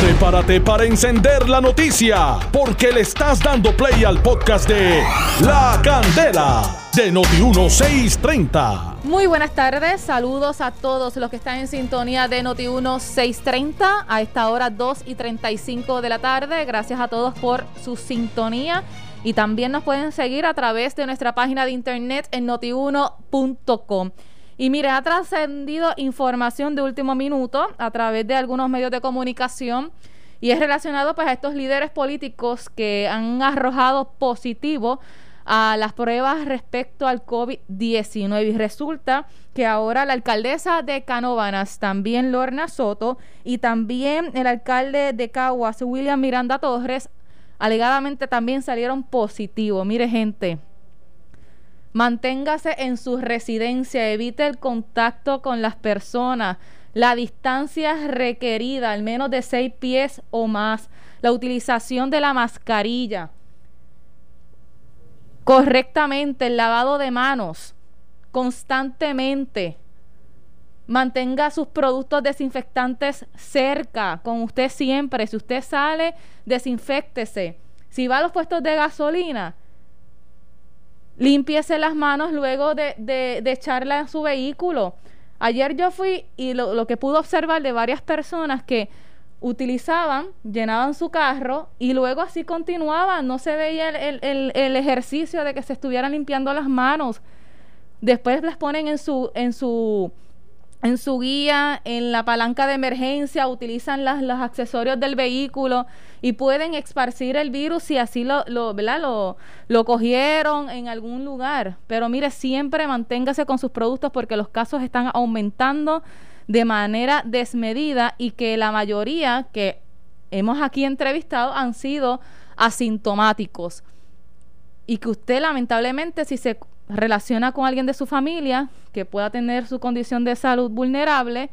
Prepárate para encender la noticia, porque le estás dando play al podcast de La Candela de Noti1630. Muy buenas tardes, saludos a todos los que están en sintonía de Noti1630 a esta hora 2 y 35 de la tarde. Gracias a todos por su sintonía y también nos pueden seguir a través de nuestra página de internet en notiuno.com. Y mire, ha trascendido información de último minuto a través de algunos medios de comunicación y es relacionado pues a estos líderes políticos que han arrojado positivo a las pruebas respecto al COVID-19 y resulta que ahora la alcaldesa de Canóvanas, también Lorna Soto y también el alcalde de Caguas, William Miranda Torres, alegadamente también salieron positivos. Mire gente, Manténgase en su residencia, evite el contacto con las personas, la distancia requerida, al menos de seis pies o más, la utilización de la mascarilla, correctamente el lavado de manos, constantemente. Mantenga sus productos desinfectantes cerca, con usted siempre. Si usted sale, desinfectese. Si va a los puestos de gasolina, Límpiese las manos luego de, de, echarla en su vehículo. Ayer yo fui y lo, que pude observar de varias personas que utilizaban, llenaban su carro y luego así continuaban. No se veía el, el, ejercicio de que se estuvieran limpiando las manos. Después las ponen en su, en su en su guía, en la palanca de emergencia, utilizan los accesorios del vehículo y pueden esparcir el virus si así lo, lo, lo, lo cogieron en algún lugar. Pero mire, siempre manténgase con sus productos porque los casos están aumentando de manera desmedida y que la mayoría que hemos aquí entrevistado han sido asintomáticos. Y que usted lamentablemente si se relaciona con alguien de su familia que pueda tener su condición de salud vulnerable,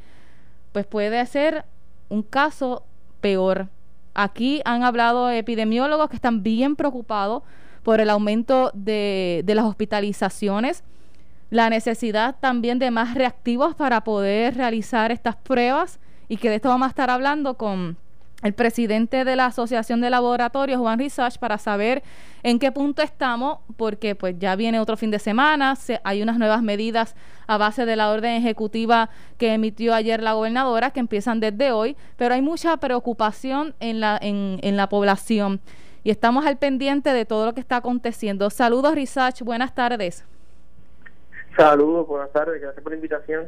pues puede ser un caso peor. Aquí han hablado epidemiólogos que están bien preocupados por el aumento de, de las hospitalizaciones, la necesidad también de más reactivos para poder realizar estas pruebas y que de esto vamos a estar hablando con el presidente de la Asociación de Laboratorios, Juan Research, para saber en qué punto estamos, porque pues ya viene otro fin de semana, hay unas nuevas medidas a base de la orden ejecutiva que emitió ayer la gobernadora, que empiezan desde hoy, pero hay mucha preocupación en la, en, en la población y estamos al pendiente de todo lo que está aconteciendo. Saludos, Research, buenas tardes. Saludos, buenas tardes, gracias por la invitación.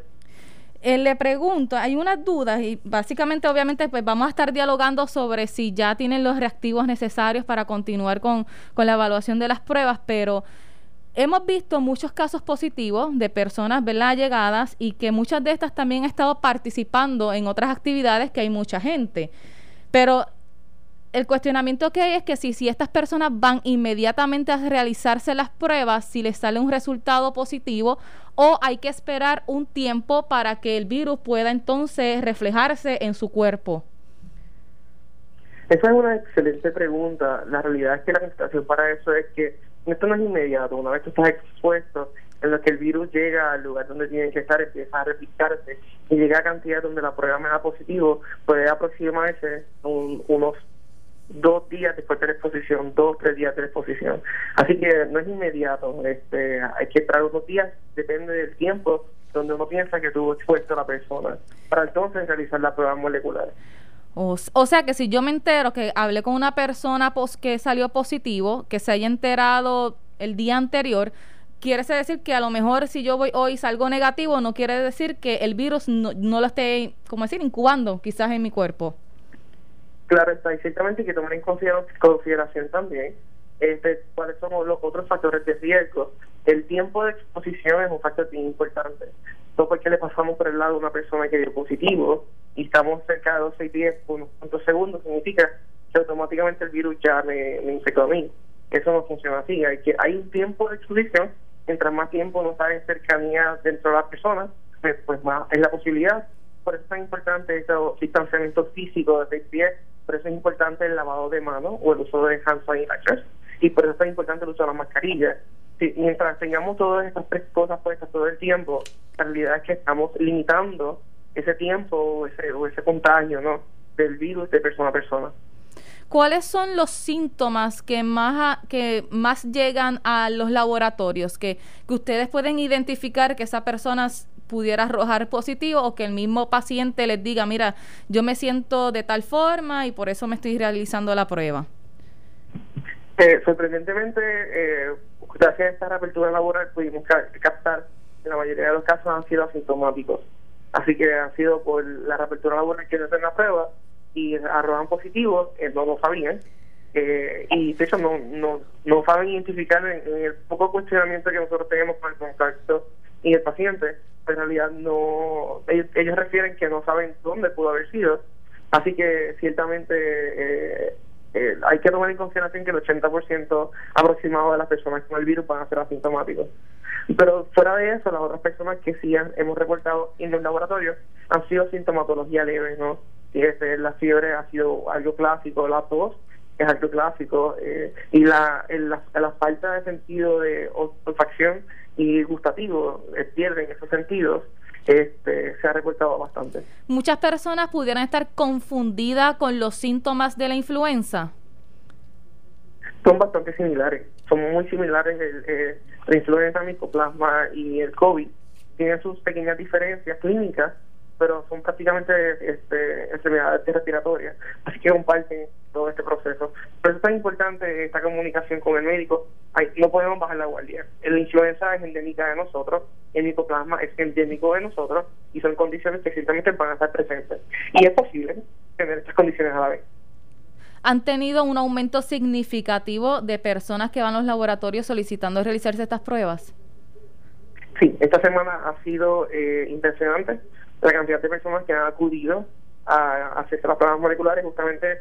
Eh, le pregunto, hay unas dudas y básicamente obviamente pues vamos a estar dialogando sobre si ya tienen los reactivos necesarios para continuar con, con la evaluación de las pruebas, pero hemos visto muchos casos positivos de personas ¿verdad? llegadas y que muchas de estas también han estado participando en otras actividades que hay mucha gente. Pero el cuestionamiento que hay es que si, si estas personas van inmediatamente a realizarse las pruebas, si les sale un resultado positivo, o hay que esperar un tiempo para que el virus pueda entonces reflejarse en su cuerpo. Esa es una excelente pregunta. La realidad es que la contestación para eso es que esto no es inmediato. Una vez que estás expuesto, en lo que el virus llega al lugar donde tiene que estar, empieza a replicarse y llega a cantidad donde la prueba me da positivo, puede aproximarse unos dos días después de la exposición, dos, tres días de la exposición. Así que no es inmediato, este, hay que esperar unos días, depende del tiempo donde uno piensa que tuvo expuesto a la persona, para entonces realizar la prueba molecular. O, o, sea que si yo me entero que hablé con una persona pos, que salió positivo, que se haya enterado el día anterior, quiere decir que a lo mejor si yo voy hoy salgo negativo, no quiere decir que el virus no, no lo esté, como decir, incubando quizás en mi cuerpo. Claro está, y ciertamente hay que tomar en consideración también este, cuáles son los otros factores de riesgo. El tiempo de exposición es un factor bien importante. No porque le pasamos por el lado a una persona que dio positivo y estamos cerca de 12 y 10 por unos cuantos segundos, significa que automáticamente el virus ya me, me infectó a mí. Eso no funciona así. Hay que hay un tiempo de exposición. Mientras más tiempo no está en cercanía dentro de la persona, pues, pues más es la posibilidad. Por eso es tan importante ese distanciamiento físico de 6 pies por eso es importante el lavado de manos o el uso de hand sanitizers y por eso es importante el uso de la mascarilla. Si, mientras tengamos todas estas tres cosas puestas todo el tiempo, la realidad es que estamos limitando ese tiempo o ese, o ese contagio, ¿no? del virus de persona a persona. ¿Cuáles son los síntomas que más, que más llegan a los laboratorios? Que, que ustedes pueden identificar que esa persona pudiera arrojar positivo o que el mismo paciente les diga, mira, yo me siento de tal forma y por eso me estoy realizando la prueba. Eh, sorprendentemente, eh, gracias a esta reapertura laboral pudimos captar que la mayoría de los casos han sido asintomáticos. Así que ha sido por la reapertura laboral que hacen la prueba y arrojan positivos, eh, no lo sabían. Eh, y de hecho no, no, no saben identificar en, el poco cuestionamiento que nosotros tenemos con el contacto y el paciente, en realidad no ellos, ellos refieren que no saben dónde pudo haber sido. Así que ciertamente eh, eh, hay que tomar en consideración que el 80% aproximado de las personas con el virus van a ser asintomáticos. Pero fuera de eso, las otras personas que sí hemos reportado en el laboratorio han sido sintomatología leve, ¿no? Y este, la fiebre ha sido algo clásico, la tos es algo clásico, eh, y la, la, la, falta de sentido de olfacción y gustativo eh, pierden esos sentidos este, se ha reportado bastante. Muchas personas pudieran estar confundidas con los síntomas de la influenza. Son bastante similares, son muy similares el, eh, la influenza, micoplasma y el COVID. Tienen sus pequeñas diferencias clínicas, pero son prácticamente este, enfermedades respiratorias, así que comparten todo este proceso. Por eso es tan importante esta comunicación con el médico. no podemos bajar la guardia. La influenza es endémica de nosotros, el micoplasma es endémico de nosotros y son condiciones que ciertamente van a estar presentes. Y es posible tener estas condiciones a la vez. ¿Han tenido un aumento significativo de personas que van a los laboratorios solicitando realizarse estas pruebas? Sí, esta semana ha sido eh, impresionante la cantidad de personas que han acudido a, hacerse las pruebas moleculares justamente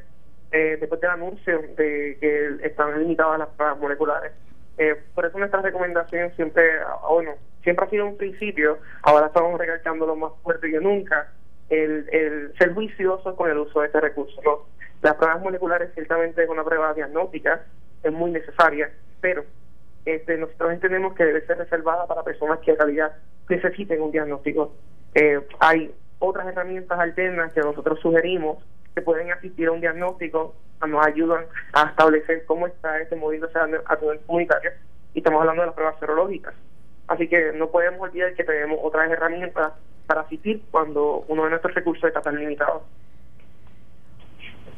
eh, después del anuncio de que están limitadas las pruebas moleculares. Eh, por eso nuestra recomendación siempre, ah, bueno, siempre ha sido un principio, ahora estamos recalcando lo más fuerte que nunca, el, el ser juicioso con el uso de este recurso. Las pruebas moleculares ciertamente es una prueba diagnóstica, es muy necesaria, pero este, nosotros entendemos que debe ser reservada para personas que en realidad necesiten un diagnóstico. Eh, hay otras herramientas alternas que nosotros sugerimos que pueden asistir a un diagnóstico, nos ayudan a establecer cómo está este moviéndose a nivel comunitario y estamos hablando de las pruebas serológicas. Así que no podemos olvidar que tenemos otras herramientas para asistir cuando uno de nuestros recursos está tan limitado.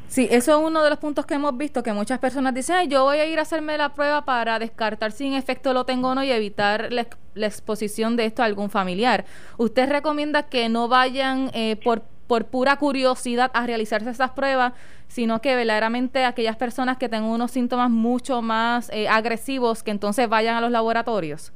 Sí, eso es uno de los puntos que hemos visto, que muchas personas dicen, Ay, yo voy a ir a hacerme la prueba para descartar si en efecto lo tengo o no y evitar la, exposición de esto a algún familiar. ¿Usted recomienda que no vayan eh, por, por pura curiosidad a realizarse esas pruebas, sino que verdaderamente aquellas personas que tengan unos síntomas mucho más eh, agresivos, que entonces vayan a los laboratorios?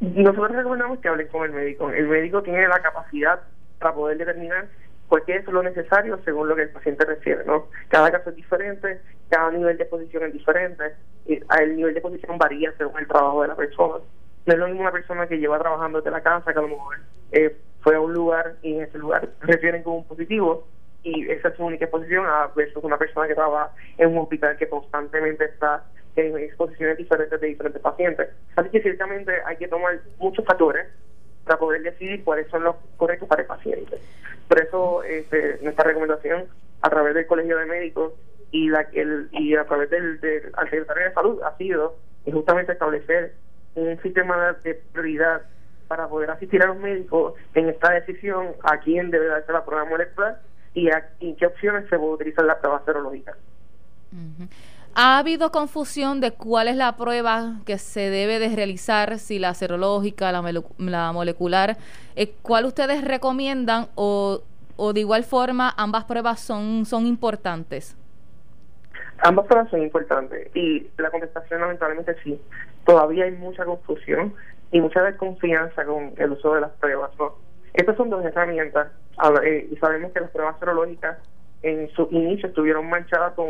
Nosotros recomendamos que hablen con el médico. El médico tiene la capacidad para poder determinar porque es lo necesario según lo que el paciente refiere, ¿no? Cada caso es diferente, cada nivel de exposición es diferente, y el nivel de exposición varía según el trabajo de la persona. No es lo mismo una persona que lleva trabajando desde la casa que a lo mejor eh, fue a un lugar y en ese lugar refieren como un positivo y esa es su única exposición a versus una persona que trabaja en un hospital que constantemente está en exposiciones diferentes de diferentes pacientes. Así que ciertamente hay que tomar muchos factores para poder decidir cuáles son los correctos para el paciente. Por eso este, nuestra recomendación a través del Colegio de Médicos y, la, el, y a través del, del Secretario de Salud ha sido justamente establecer un sistema de prioridad para poder asistir a los médicos en esta decisión a quién debe darse la prueba molecular y, a, y qué opciones se puede utilizar la prueba serológica. ¿Ha habido confusión de cuál es la prueba que se debe de realizar, si la serológica, la, la molecular? Eh, ¿Cuál ustedes recomiendan o, o de igual forma ambas pruebas son, son importantes? Ambas pruebas son importantes y la contestación lamentablemente sí. Todavía hay mucha confusión y mucha desconfianza con el uso de las pruebas. Estas son dos herramientas eh, y sabemos que las pruebas serológicas en su inicio estuvieron manchadas con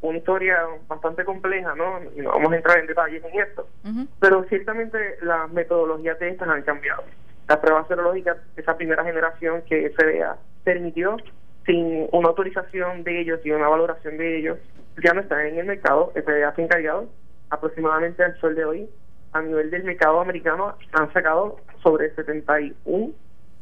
una historia bastante compleja, ¿no? Y no vamos a entrar en detalles en esto, pero ciertamente las metodologías de estas han cambiado. La prueba serológica, esa primera generación que FDA permitió sin una autorización de ellos y una valoración de ellos, ya no está en el mercado, FDA se ha encargado aproximadamente al sol de hoy, a nivel del mercado americano han sacado sobre 71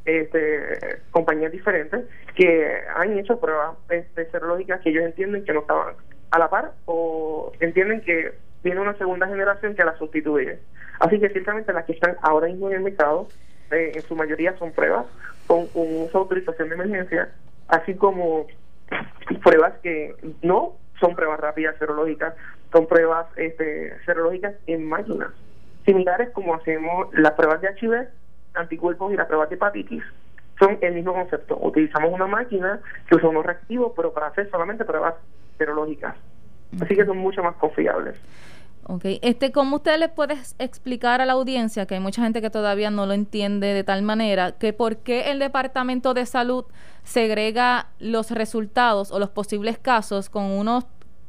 este, compañías diferentes que han hecho pruebas este, serológicas que ellos entienden que no estaban a la par o entienden que viene una segunda generación que la sustituye. Así que ciertamente las que están ahora mismo en el mercado, eh, en su mayoría son pruebas con, con autorización de emergencia, así como pruebas que no son pruebas rápidas serológicas, son pruebas este, serológicas en máquinas, similares como hacemos las pruebas de HIV, anticuerpos y las pruebas de hepatitis. Son el mismo concepto. Utilizamos una máquina que usa unos reactivos, pero para hacer solamente pruebas serológicas. Así que son mucho más confiables. Ok, este, ¿cómo usted le puede explicar a la audiencia, que hay mucha gente que todavía no lo entiende de tal manera, que por qué el Departamento de Salud segrega los resultados o los posibles casos con unos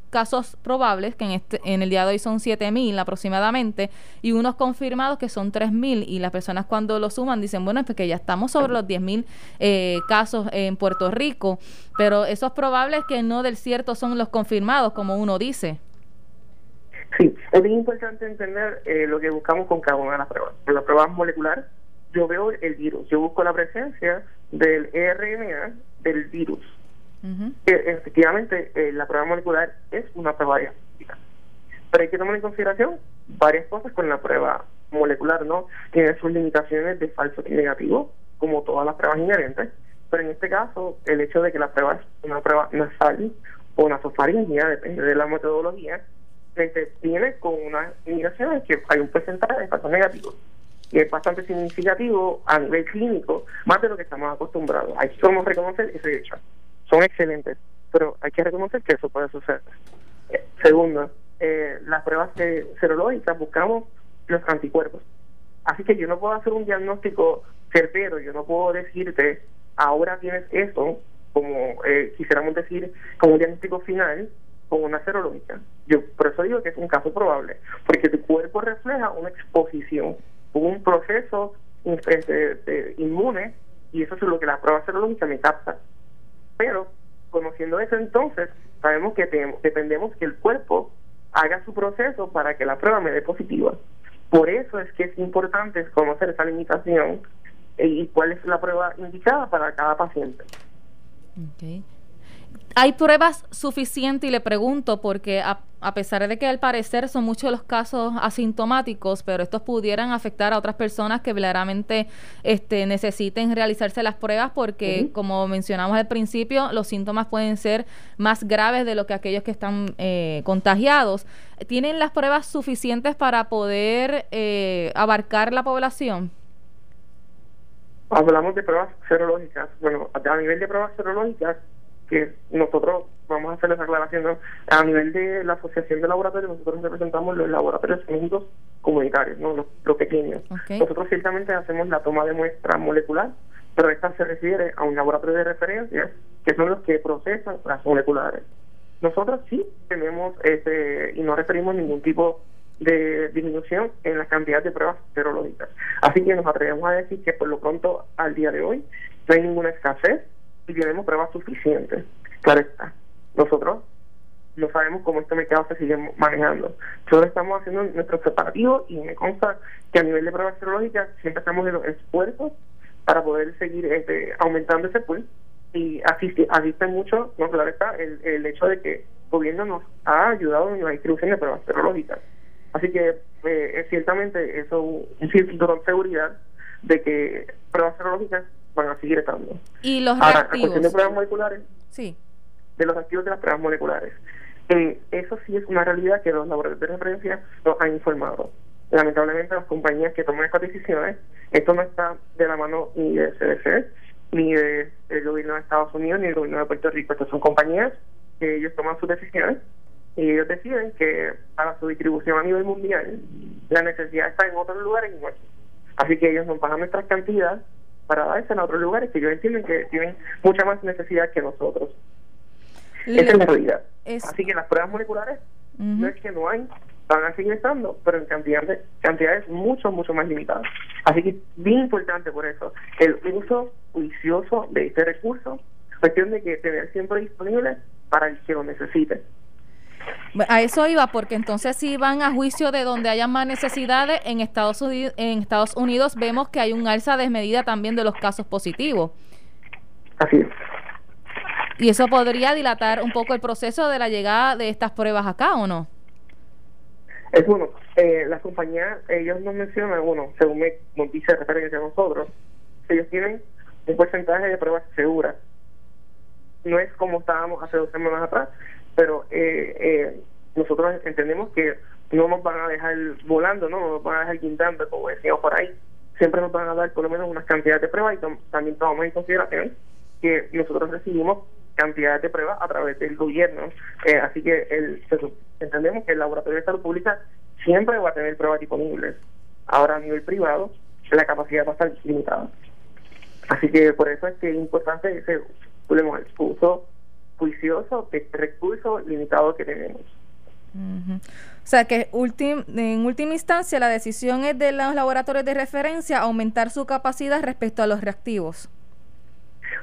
casos probables, que en, este, en el día de hoy son 7.000 aproximadamente, y unos confirmados que son 3.000, y las personas cuando lo suman dicen, bueno, es porque ya estamos sobre los 10.000 eh, casos en Puerto Rico, pero esos probables que no del cierto son los confirmados, como uno dice. Sí, es bien importante entender eh, lo que buscamos con cada una de las pruebas. En la prueba molecular, yo veo el virus, yo busco la presencia del RNA del virus efectivamente, eh, la prueba molecular es una prueba diagnóstica. Pero hay que tomar en consideración varias cosas con la prueba molecular, ¿no? Tiene sus limitaciones de falso y negativo, como todas las pruebas inherentes, pero en este caso, el hecho de que la prueba es una prueba nasal o nasofaringea, depende de la metodología, este, viene con unas indicaciones que hay un porcentaje de falsos negativos y es bastante significativo a nivel clínico, más de lo que estamos acostumbrados. Hay que reconocer ese hecho son excelentes, pero hay que reconocer que eso puede suceder. Eh, segundo, eh, las pruebas serológicas buscamos los anticuerpos. Así que yo no puedo hacer un diagnóstico certero, yo no puedo decirte, ahora tienes eso, como eh, quisiéramos decir, como un diagnóstico final, con una serológica. Yo por eso digo que es un caso probable, porque tu cuerpo refleja una exposición, un proceso este, inmune, y eso es lo que la prueba serológica me capta. Pero conociendo eso entonces, sabemos que dependemos que el cuerpo haga su proceso para que la prueba me dé positiva. Por eso es que es importante conocer esa limitación y cuál es la prueba indicada para cada paciente. Okay hay pruebas suficientes y le pregunto porque a, pesar de que al parecer son muchos los casos asintomáticos, pero estos pudieran afectar a otras personas que verdaderamente este, necesiten realizarse las pruebas porque, como mencionamos al principio, los síntomas pueden ser más graves de lo que aquellos que están eh, contagiados. ¿Tienen las pruebas suficientes para poder eh, abarcar la población? Hablamos de pruebas serológicas. Bueno, a nivel de pruebas serológicas, que nosotros vamos a hacer esa aclaración a nivel de la asociación de laboratorios nosotros representamos los laboratorios médicos comunitarios no los, pequeños. Nosotros ciertamente hacemos la toma de muestra molecular pero esta se refiere a un laboratorio de referencia que son los que procesan las moleculares. Nosotros sí tenemos ese y no referimos ningún tipo de disminución en la cantidad de pruebas serológicas. Así que nos atrevemos a decir que por lo pronto al día de hoy no hay ninguna escasez y tenemos pruebas suficientes. Claro está. Nosotros no sabemos cómo este mercado se sigue manejando. Nosotros estamos haciendo nuestro preparativo y me consta que a nivel de pruebas serológicas siempre estamos en los esfuerzos para poder seguir este, aumentando ese pool y asiste, asiste mucho, no claro está, el, el hecho de que el gobierno nos ha ayudado en la distribución de pruebas serológicas. Así que eh, es ciertamente eso un cinturón de seguridad de que pruebas serológicas van a seguir estando. ¿Y los Ahora, de pruebas moleculares, sí. de los activos de las pruebas moleculares, eh, eso sí es una realidad que los laboratorios de referencia nos han informado. Lamentablemente las compañías que toman estas decisiones, esto no está de la mano ni de CDC, ni del gobierno de Estados Unidos, ni del gobierno de Puerto Rico. Estas son compañías que ellos toman sus decisiones y ellos deciden que para su distribución a nivel mundial la necesidad está en otros lugares aquí. Así que ellos nos pagan nuestras cantidades para darse a otros lugares que ellos entienden que tienen mucha más necesidad que nosotros. Esa es la realidad. Así que las pruebas moleculares no es que no hay, van a seguir estando, pero en cantidades, cantidades mucho, mucho más limitadas. Así que es bien importante por eso el uso juicioso de este recurso, cuestión de que tener siempre disponible para el que lo necesite. A eso iba, porque entonces si van a juicio de donde haya más necesidades, en Estados, Unidos, en Estados Unidos vemos que hay un alza desmedida también de los casos positivos. Así es. Y eso podría dilatar un poco el proceso de la llegada de estas pruebas acá, ¿o no? Es bueno, eh, las compañías, ellos nos mencionan, bueno, según me, nos dice referencia a nosotros, ellos tienen un porcentaje de pruebas seguras. No es como estábamos hace dos semanas atrás, pero eh, eh, nosotros entendemos que no nos van a dejar volando, no nos van a dejar guindando, como decíamos por ahí. Siempre nos van a dar por lo menos unas cantidades de pruebas y también tomamos en consideración que nosotros recibimos cantidades de pruebas a través del gobierno. Eh, así que el, entendemos que el Laboratorio de Salud Pública siempre va a tener pruebas disponibles. Ahora, a nivel privado, la capacidad va a estar limitada. Así que por eso es que es importante ese uso juicioso de este recurso limitado que tenemos. O sea que en última instancia la decisión es de los laboratorios de referencia aumentar su capacidad respecto a los reactivos.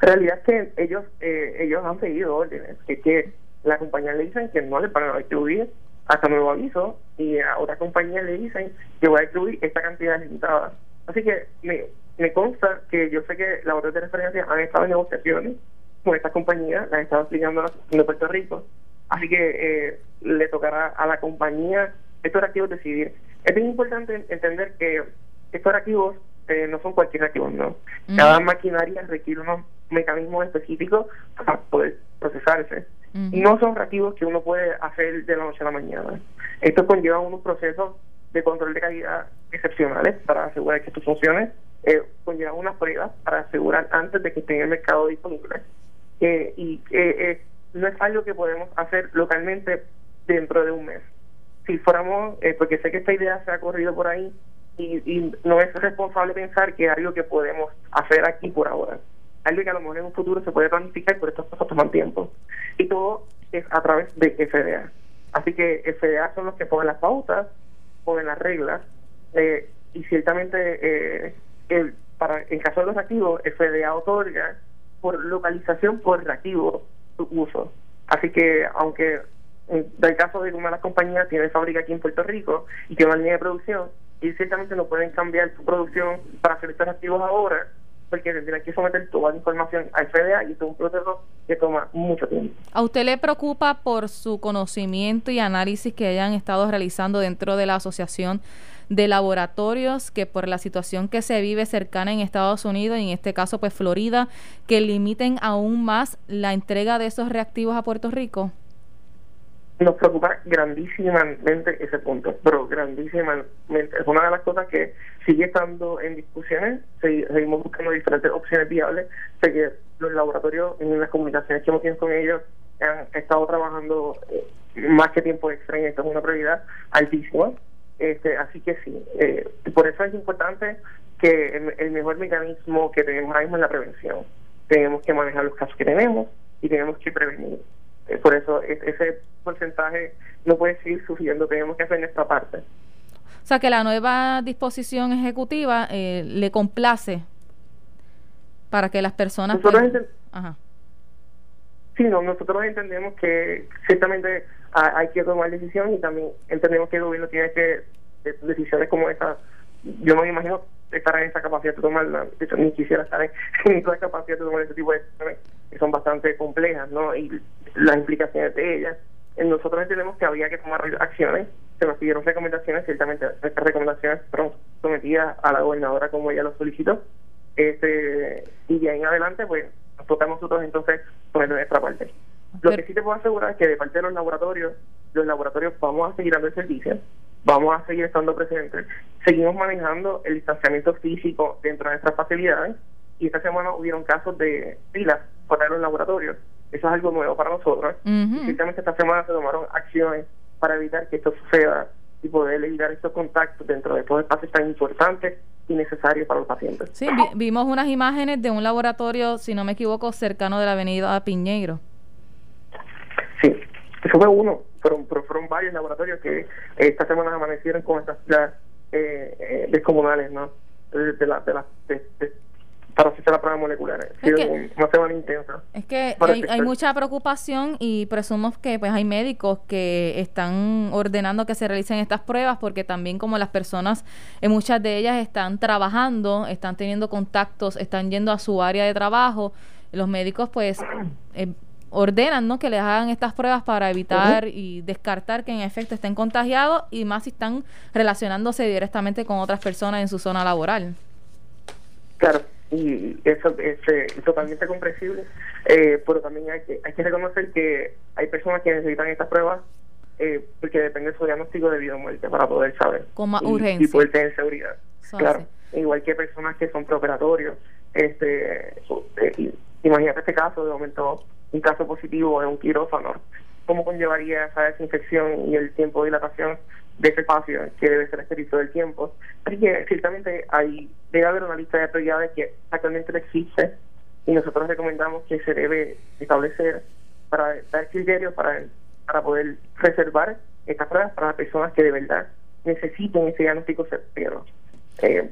La realidad es que ellos eh, ellos han seguido órdenes, que, que la compañía le dicen que no le van a distribuir hasta nuevo aviso y a otra compañía le dicen que voy a distribuir esta cantidad limitada. Así que me, me consta que yo sé que las otras de referencia han estado en negociaciones con esta compañía, las han estado explicando en Puerto Rico. Así que eh, le tocará a la compañía estos reactivos decidir. Es bien importante entender que estos reactivos eh, no son cualquier reactivo, ¿no? Cada maquinaria requiere unos mecanismos específicos para poder procesarse. No son reactivos que uno puede hacer de la noche a la mañana. Esto conlleva unos procesos de control de calidad excepcionales para asegurar que esto funcione. Eh, conlleva unas pruebas para asegurar antes de que esté en el mercado disponible. Eh, y eh, no es algo que podemos hacer localmente dentro de un mes. Si fuéramos, porque sé que esta idea se ha corrido por ahí y, no es responsable pensar que es algo que podemos hacer aquí por ahora algo que a lo mejor en un futuro se puede planificar, pero estas cosas toman tiempo. Y todo es a través de FDA. Así que FDA son los que ponen las pautas, ponen las reglas, eh, y ciertamente eh, el, para en caso de los reactivos, FDA otorga por localización por reactivo su uso. Así que aunque el caso de una de las compañías tiene fábrica aquí en Puerto Rico y tiene una línea de producción, y ciertamente no pueden cambiar su producción para hacer estos reactivos ahora, porque tendría que someter toda la información al FDA y es un proceso que toma mucho tiempo. ¿A usted le preocupa por su conocimiento y análisis que hayan estado realizando dentro de la Asociación de Laboratorios que por la situación que se vive cercana en Estados Unidos y en este caso pues Florida, que limiten aún más la entrega de esos reactivos a Puerto Rico? nos preocupa grandísimamente ese punto, pero grandísimamente. Es una de las cosas que sigue estando en discusiones, seguimos buscando diferentes opciones viables. Sé que los laboratorios, en las comunicaciones que hemos tenido con ellos, han estado trabajando eh, más que tiempo extra en esto, es una prioridad altísima. Este, así que sí, eh, por eso es importante que el, el mejor mecanismo que tenemos ahora mismo es la prevención. Tenemos que manejar los casos que tenemos y tenemos que prevenir. Eh, por eso ese porcentaje no puede seguir subiendo, tenemos que hacer nuestra parte. O sea que la nueva disposición ejecutiva eh, le complace para que las personas... Nosotros Sí, no, nosotros entendemos que ciertamente hay que tomar decisiones y también entendemos que el gobierno tiene que eh, decisiones como esta. Yo no me imagino estar en esa capacidad de tomarla, de hecho ni quisiera estar en, en toda capacidad de tomar ese tipo de decisiones que son bastante complejas, ¿no? Y las implicaciones de ellas. Nosotros entendemos que había que tomar acciones, se nos pidieron recomendaciones, ciertamente estas recomendaciones fueron sometidas a la gobernadora como ella lo solicitó, este y de ahí en adelante pues nos toca a nosotros entonces poner nuestra parte. Lo que sí te puedo asegurar es que de parte de los laboratorios, los laboratorios vamos a seguir dando el servicio, vamos a seguir estando presentes, seguimos manejando el distanciamiento físico dentro de nuestras facilidades y esta semana hubieron casos de filas fuera de los laboratorios eso es algo nuevo para nosotros. Uh esta semana se tomaron acciones para evitar que esto suceda y poder evitar estos contactos dentro de estos espacios tan importantes y necesarios para los pacientes. Sí, vimos unas imágenes de un laboratorio, si no me equivoco, cercano de la avenida Piñeiro. Eso fue uno, fueron, fueron varios laboratorios que esta semana amanecieron con estas eh, eh, descomunales, ¿no? De, la, de, la, de, para hacerse la prueba molecular. Ha sido una semana intensa. Es que hay, hay, mucha preocupación y presumo que pues hay médicos que están ordenando que se realicen estas pruebas porque también como las personas, eh, muchas de ellas están trabajando, están teniendo contactos, están yendo a su área de trabajo, los médicos pues... Eh, ordenan ¿no? que les hagan estas pruebas para evitar y descartar que en efecto estén contagiados y más si están relacionándose directamente con otras personas en su zona laboral. Claro, y eso es, eh, totalmente comprensible, eh, pero también hay que, hay que reconocer que hay personas que necesitan estas pruebas eh, porque depende de su diagnóstico de vida o muerte para poder saber. Con más urgencia. Y poder tener seguridad. claro, igual que personas que son preoperatorios. Este, imagínate este caso, de momento un caso positivo en un quirófano, cómo conllevaría esa desinfección y el tiempo de dilatación de ese espacio que debe ser esteril del tiempo. Así que ciertamente hay, debe haber una lista de prioridades que actualmente no existe y nosotros recomendamos que se debe establecer para dar criterios para, para poder reservar estas pruebas para personas que de verdad necesiten ese diagnóstico certero. Eh,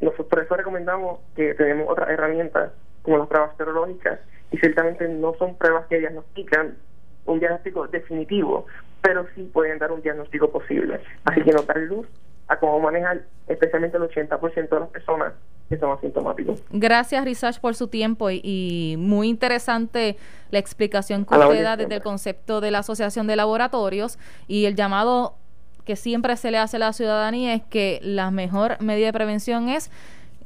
nosotros por eso recomendamos que tenemos otras herramientas como las pruebas serológicas y ciertamente no son pruebas que diagnostican un diagnóstico definitivo, pero sí pueden dar un diagnóstico posible. Así que no dan luz a cómo manejar especialmente el 80% de las personas que son asintomáticos. Gracias, Risach, por su tiempo y, muy interesante la explicación que usted da desde el concepto de la Asociación de Laboratorios y el llamado que siempre se le hace a la ciudadanía es que la mejor medida de prevención es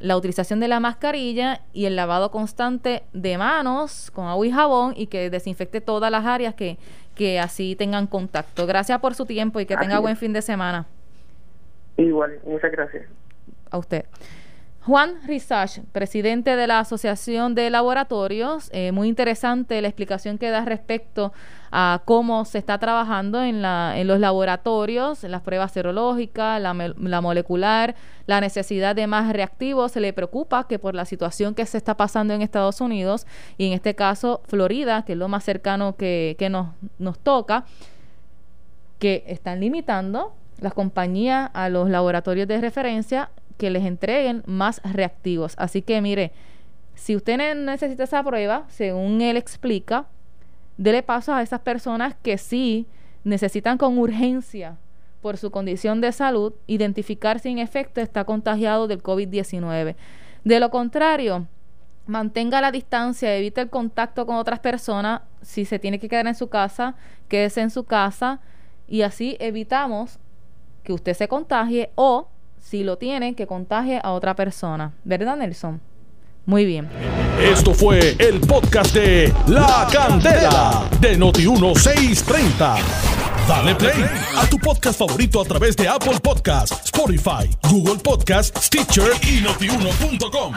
la utilización de la mascarilla y el lavado constante de manos con agua y jabón y que desinfecte todas las áreas que, que así tengan contacto. Gracias por su tiempo y que tenga buen fin de semana. Igual, muchas gracias. A usted. Juan Rizach, presidente de la Asociación de Laboratorios, eh, muy interesante la explicación que da respecto a cómo se está trabajando en, los laboratorios, en las pruebas serológicas, la, la, molecular, la necesidad de más reactivos. Se le preocupa que por la situación que se está pasando en Estados Unidos y en este caso Florida, que es lo más cercano que, que nos, nos toca, que están limitando las compañías a los laboratorios de referencia que les entreguen más reactivos. Así que mire, si usted necesita esa prueba, según él explica, dele paso a esas personas que sí necesitan con urgencia por su condición de salud identificar si en efecto está contagiado del COVID-19. De lo contrario, mantenga la distancia, evite el contacto con otras personas. Si se tiene que quedar en su casa, quédese en su casa y así evitamos que usted se contagie o si lo tiene, que contagie a otra persona. ¿Verdad, Nelson? Muy bien. Esto fue el podcast de La Candela de Noti1630. Dale play a tu podcast favorito a través de Apple Podcasts, Spotify, Google Podcasts, Stitcher y notiuno.com.